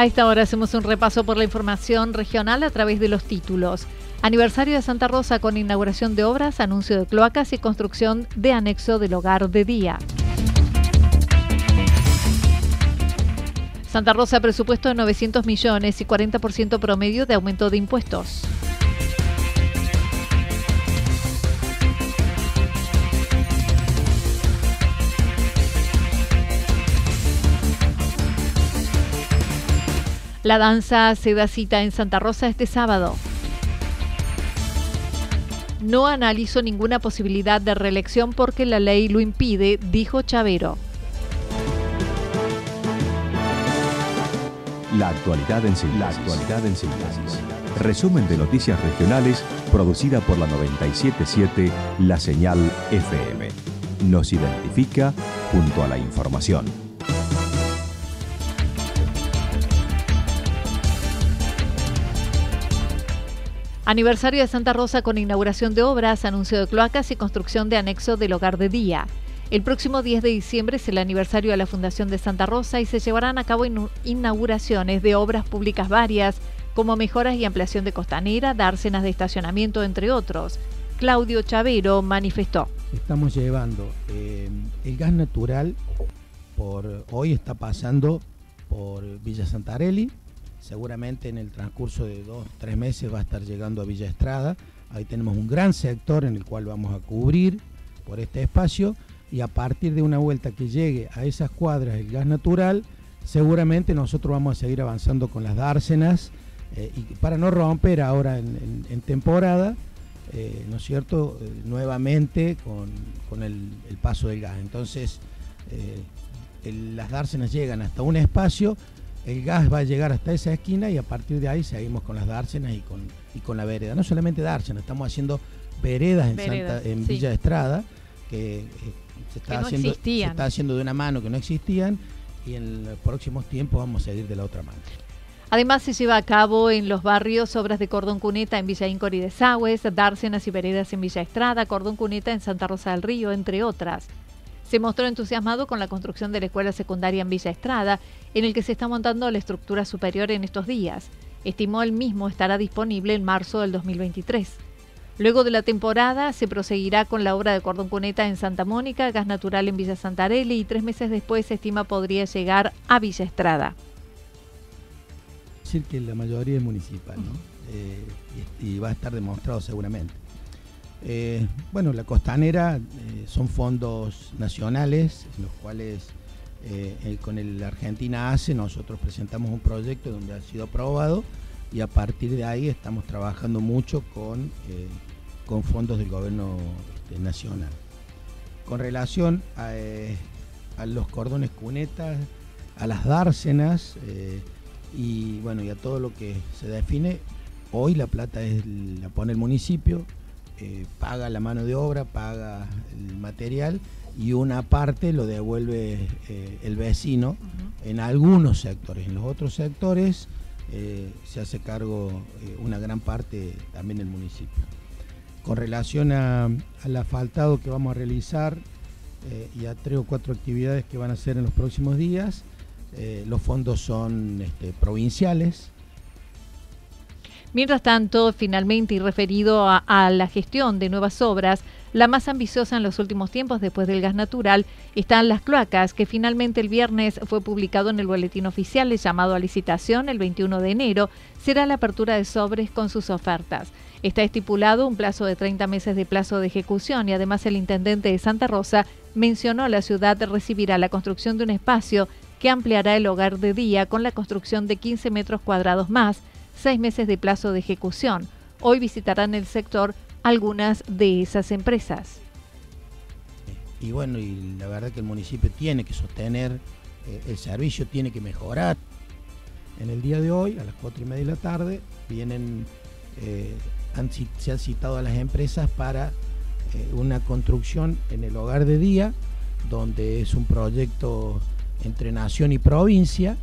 A esta hora hacemos un repaso por la información regional a través de los títulos. Aniversario de Santa Rosa con inauguración de obras, anuncio de cloacas y construcción de anexo del hogar de día. Santa Rosa presupuesto de 900 millones y 40% promedio de aumento de impuestos. La danza se da cita en Santa Rosa este sábado. No analizo ninguna posibilidad de reelección porque la ley lo impide, dijo Chavero. La actualidad en síntesis. La actualidad en síntesis. Resumen de noticias regionales producida por la 977 La Señal FM. Nos identifica junto a la información. Aniversario de Santa Rosa con inauguración de obras, anuncio de cloacas y construcción de anexo del hogar de día. El próximo 10 de diciembre es el aniversario de la Fundación de Santa Rosa y se llevarán a cabo inauguraciones de obras públicas varias, como mejoras y ampliación de costanera, dársenas de estacionamiento, entre otros. Claudio Chavero manifestó. Estamos llevando eh, el gas natural, por hoy está pasando por Villa Santarelli, seguramente en el transcurso de dos, tres meses va a estar llegando a Villa Estrada. Ahí tenemos un gran sector en el cual vamos a cubrir por este espacio y a partir de una vuelta que llegue a esas cuadras el gas natural, seguramente nosotros vamos a seguir avanzando con las dársenas eh, y para no romper ahora en, temporada, eh, ¿no es cierto?, eh, nuevamente con, el, paso del gas. Entonces, las dársenas llegan hasta un espacio el gas va a llegar hasta esa esquina y a partir de ahí seguimos con las dársenas y con, y con la vereda. No solamente dársenas, estamos haciendo veredas en, Villa Estrada que, eh, se, está haciendo, se está haciendo de una mano que no existían y en los próximos tiempos vamos a seguir de la otra mano. Además, se lleva a cabo en los barrios obras de cordón cuneta en Villa Incor y de Sagües, dársenas y veredas en Villa Estrada, cordón cuneta en Santa Rosa del Río, entre otras se mostró entusiasmado con la construcción de la escuela secundaria en Villa Estrada, en el que se está montando la estructura superior en estos días. Estimó el mismo estará disponible en marzo del 2023. Luego de la temporada se proseguirá con la obra de cordón cuneta en Santa Mónica, gas natural en Villa Santarelli y tres meses después se estima podría llegar a Villa Estrada. Decir que la mayoría es municipal, ¿no? Eh, y va a estar demostrado seguramente. Eh, bueno, la costanera eh, son fondos nacionales, los cuales eh, con el Argentina ACE nosotros presentamos un proyecto donde ha sido aprobado y a partir de ahí estamos trabajando mucho con, con fondos del gobierno este, nacional. Con relación a, a, los cordones cunetas, a las dársenas y bueno y a todo lo que se define, hoy la plata es, la pone el municipio, eh, paga la mano de obra, paga el material y una parte lo devuelve eh, el vecino en algunos sectores. En los otros sectores eh, se hace cargo una gran parte también el municipio. Con relación al asfaltado que vamos a realizar y a tres o cuatro actividades que van a hacer en los próximos días. los fondos son este, provinciales, Mientras tanto, finalmente y referido a, la gestión de nuevas obras, la más ambiciosa en los últimos tiempos después del gas natural están las cloacas, que finalmente el viernes fue publicado en el boletín oficial llamado a licitación el 21 de enero, será la apertura de sobres con sus ofertas. Está estipulado un plazo de 30 meses de plazo de ejecución y además el intendente de Santa Rosa mencionó la ciudad recibirá la construcción de un espacio que ampliará el hogar de día con la construcción de 15 metros cuadrados más seis meses de plazo de ejecución. Hoy visitarán el sector algunas de esas empresas. Y bueno, la verdad que el municipio tiene que sostener eh, el servicio, tiene que mejorar. En el día de hoy, a las cuatro y media de la tarde, vienen, eh, se han citado a las empresas para eh, una construcción en el hogar de día, donde es un proyecto entre nación y provincia,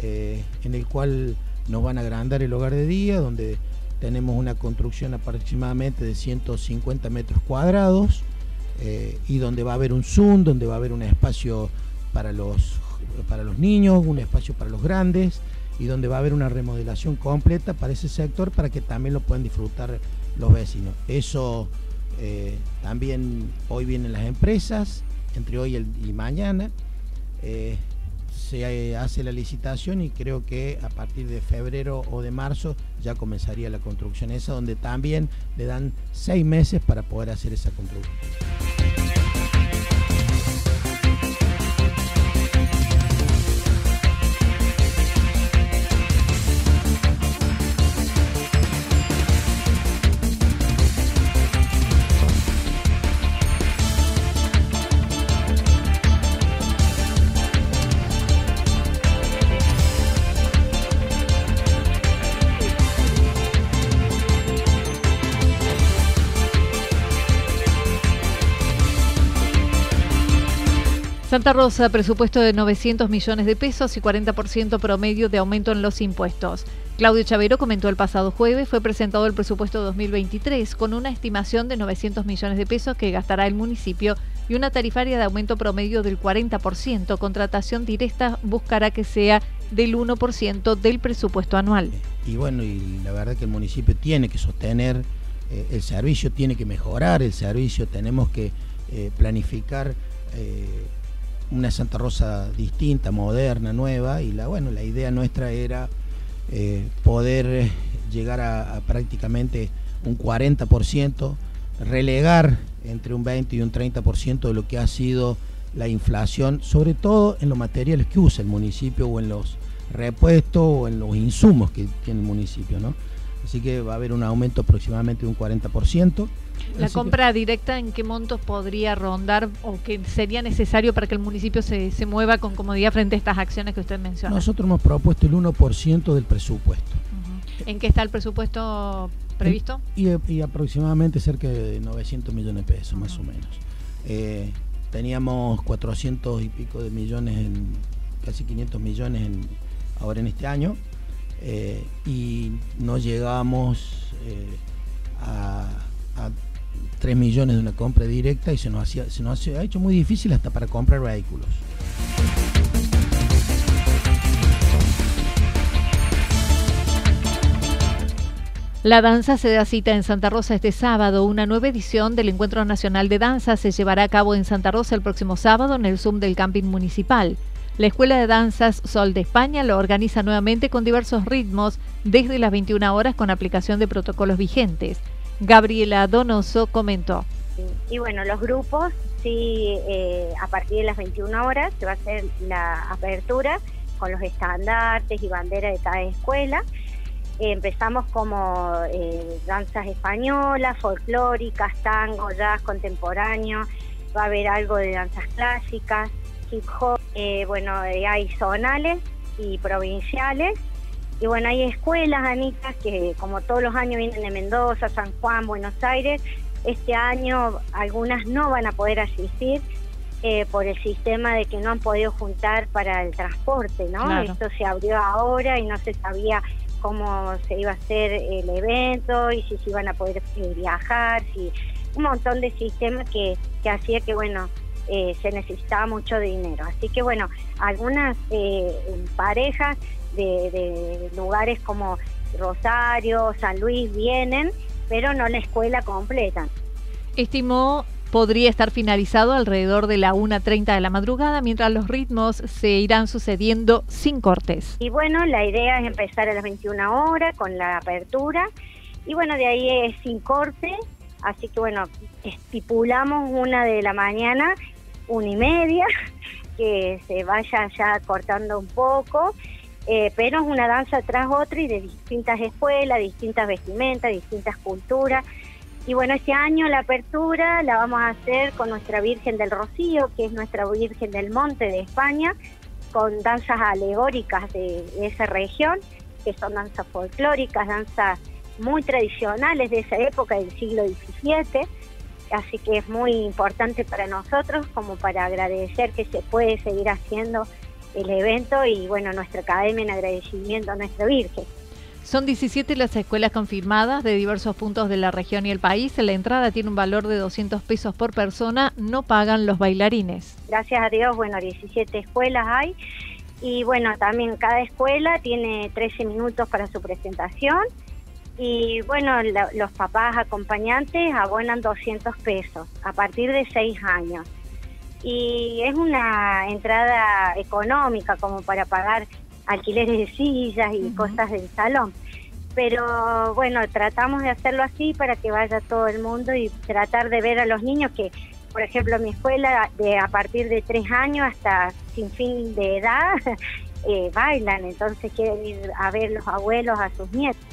en el cual nos van a agrandar el hogar de día, donde tenemos una construcción aproximadamente de 150 metros cuadrados eh, y donde va a haber un Zoom, donde va a haber un espacio para los, para los niños, un espacio para los grandes y donde va a haber una remodelación completa para ese sector para que también lo puedan disfrutar los vecinos. Eso eh, también hoy vienen las empresas, entre hoy y mañana. Eh, se hace la licitación y creo que a partir de febrero o de marzo ya comenzaría la construcción esa, donde también le dan seis meses para poder hacer esa construcción. Santa Rosa, presupuesto de 900 millones de pesos y 40% promedio de aumento en los impuestos. Claudio Chavero comentó el pasado jueves, fue presentado el presupuesto 2023 con una estimación de 900 millones de pesos que gastará el municipio y una tarifaria de aumento promedio del 40%. Contratación directa buscará que sea del 1% del presupuesto anual. Y bueno, y la verdad que el municipio tiene que sostener eh, el servicio, tiene que mejorar el servicio, tenemos que eh, planificar. Eh, una Santa Rosa distinta, moderna, nueva, y la, bueno, la idea nuestra era eh, poder llegar a, prácticamente un 40%, relegar entre un 20 y un 30% de lo que ha sido la inflación, sobre todo en los materiales que usa el municipio o en los repuestos o en los insumos que tiene el municipio, ¿no? Así que va a haber un aumento aproximadamente de un 40%. ¿La compra directa en qué montos podría rondar o qué sería necesario para que el municipio se, mueva con comodidad frente a estas acciones que usted menciona? Nosotros hemos propuesto el 1% del presupuesto. ¿En qué está el presupuesto previsto? Y, aproximadamente cerca de 900 millones de pesos, más o menos. Eh, teníamos 400 y pico de millones, en, casi 500 millones en, ahora en este año, eh, y no llegamos eh, a, a 3 millones de una compra directa y se nos, hacía, se nos ha hecho muy difícil hasta para comprar vehículos. La danza se da cita en Santa Rosa este sábado. Una nueva edición del Encuentro Nacional de Danza se llevará a cabo en Santa Rosa el próximo sábado en el Zoom del Camping Municipal. La Escuela de Danzas Sol de España lo organiza nuevamente con diversos ritmos desde las 21 horas con aplicación de protocolos vigentes. Gabriela Donoso comentó. Y bueno, los grupos, sí, eh, a partir de las 21 horas se va a hacer la apertura con los estandartes y banderas de cada escuela. empezamos como eh, danzas españolas, folclóricas, tango, jazz contemporáneo, va a haber algo de danzas clásicas, hip hop, eh, bueno, hay zonales y provinciales y bueno, hay escuelas, Anita, que como todos los años vienen de Mendoza, San Juan, Buenos Aires. Este año algunas no van a poder asistir eh, por el sistema de que no han podido juntar para el transporte, ¿no? Esto se abrió ahora y no se sabía cómo se iba a hacer el evento y si se iban a poder eh, viajar, si un montón de sistemas que, que hacía que, bueno, eh, se necesitaba mucho dinero. Así que bueno, algunas eh, parejas de, lugares como Rosario, San Luis vienen, pero no la escuela completa. Estimó podría estar finalizado alrededor de la 1.30 de la madrugada, mientras los ritmos se irán sucediendo sin cortes. Y bueno, la idea es empezar a las 21 horas con la apertura, y bueno, de ahí es sin corte, así que bueno, estipulamos una de la mañana una y media, que se vaya ya cortando un poco, eh, pero es una danza tras otra y de distintas escuelas, distintas vestimentas, distintas culturas. Y bueno, este año la apertura la vamos a hacer con nuestra Virgen del Rocío, que es nuestra Virgen del Monte de España, con danzas alegóricas de, esa región, que son danzas folclóricas, danzas muy tradicionales de esa época del siglo XVII así que es muy importante para nosotros como para agradecer que se puede seguir haciendo el evento y bueno, nuestra academia en agradecimiento a nuestra Virgen. Son 17 las escuelas confirmadas de diversos puntos de la región y el país. La entrada tiene un valor de 200 pesos por persona. No pagan los bailarines. Gracias a Dios, bueno, 17 escuelas hay. Y bueno, también cada escuela tiene 13 minutos para su presentación y bueno, los papás acompañantes abonan 200 pesos a partir de 6 años. Y es una entrada económica como para pagar alquileres de sillas y cosas del salón. Pero bueno, tratamos de hacerlo así para que vaya todo el mundo y tratar de ver a los niños que, por ejemplo, mi escuela de a partir de 3 años hasta sin fin de edad eh, bailan, entonces quieren ir a ver los abuelos, a sus nietos.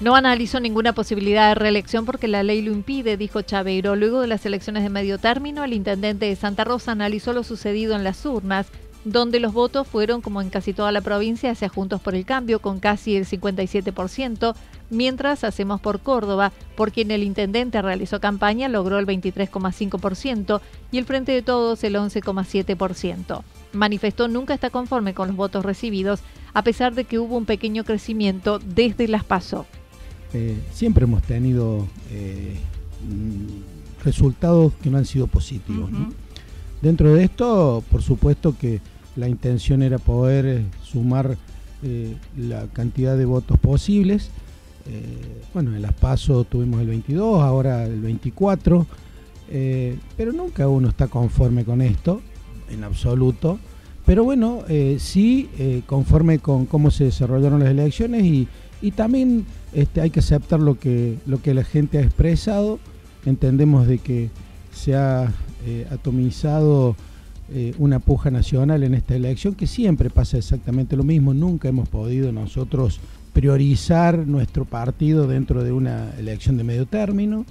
No analizó ninguna posibilidad de reelección porque la ley lo impide, dijo Chaveiro. Luego de las elecciones de medio término, el intendente de Santa Rosa analizó lo sucedido en las urnas, donde los votos fueron, como en casi toda la provincia, hacia Juntos por el Cambio, con casi el 57%, mientras Hacemos por Córdoba, por quien el intendente realizó campaña, logró el 23,5% y el Frente de Todos el 11,7%. Manifestó nunca está conforme con los votos recibidos, a pesar de que hubo un pequeño crecimiento desde las PASO. Eh, siempre hemos tenido eh, mm, resultados que no han sido positivos. Dentro de esto, por supuesto que la intención era poder eh, sumar la cantidad de votos posibles. bueno, en las PASO tuvimos el 22, ahora el 24, pero nunca uno está conforme con esto, en absoluto. Pero bueno, sí conforme con cómo se desarrollaron las elecciones y, y también este, hay que aceptar lo que, lo que la gente ha expresado. Entendemos de que se ha eh, atomizado eh, una puja nacional en esta elección, que siempre pasa exactamente lo mismo. Nunca hemos podido nosotros priorizar nuestro partido dentro de una elección de medio término.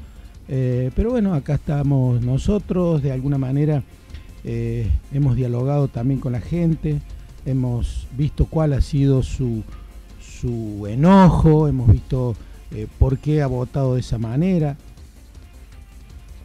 Eh, pero bueno, acá estamos nosotros, de alguna manera hemos dialogado también con la gente, hemos visto cuál ha sido su, su enojo, hemos visto eh, por qué ha votado de esa manera.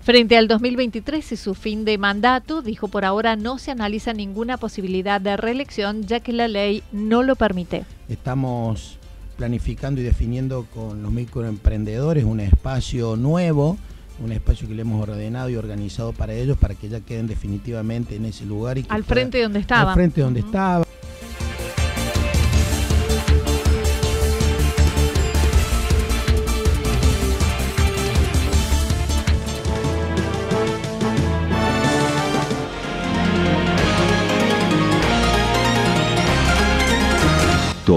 Frente al 2023 y su fin de mandato, dijo por ahora no se analiza ninguna posibilidad de reelección ya que la ley no lo permite. Estamos planificando y definiendo con los microemprendedores un espacio nuevo, un espacio que le hemos ordenado y organizado para ellos para que ya queden definitivamente en ese lugar. Y al frente donde estaba. Al frente donde estaba.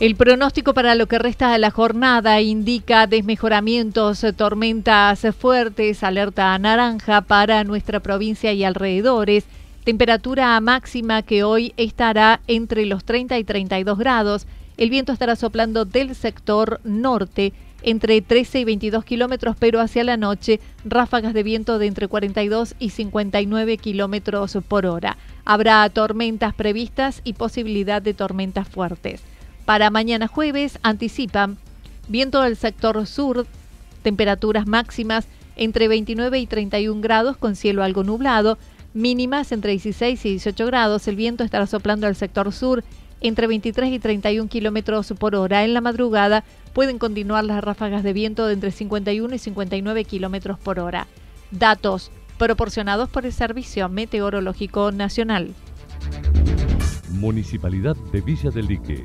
El pronóstico para lo que resta de la jornada indica desmejoramientos, tormentas fuertes, alerta naranja para nuestra provincia y alrededores. Temperatura máxima que hoy estará entre los 30 y 32 grados. El viento estará soplando del sector norte entre 13 y 22 kilómetros, pero hacia la noche ráfagas de viento de entre 42 y 59 kilómetros por hora. Habrá tormentas previstas y posibilidad de tormentas fuertes. Para mañana jueves anticipan viento del sector sur, temperaturas máximas entre 29 y 31 grados con cielo algo nublado, mínimas entre 16 y 18 grados. El viento estará soplando al sector sur entre 23 y 31 kilómetros por hora. En la madrugada pueden continuar las ráfagas de viento de entre 51 y 59 kilómetros por hora. Datos proporcionados por el Servicio Meteorológico Nacional. Municipalidad de Villa del Lique.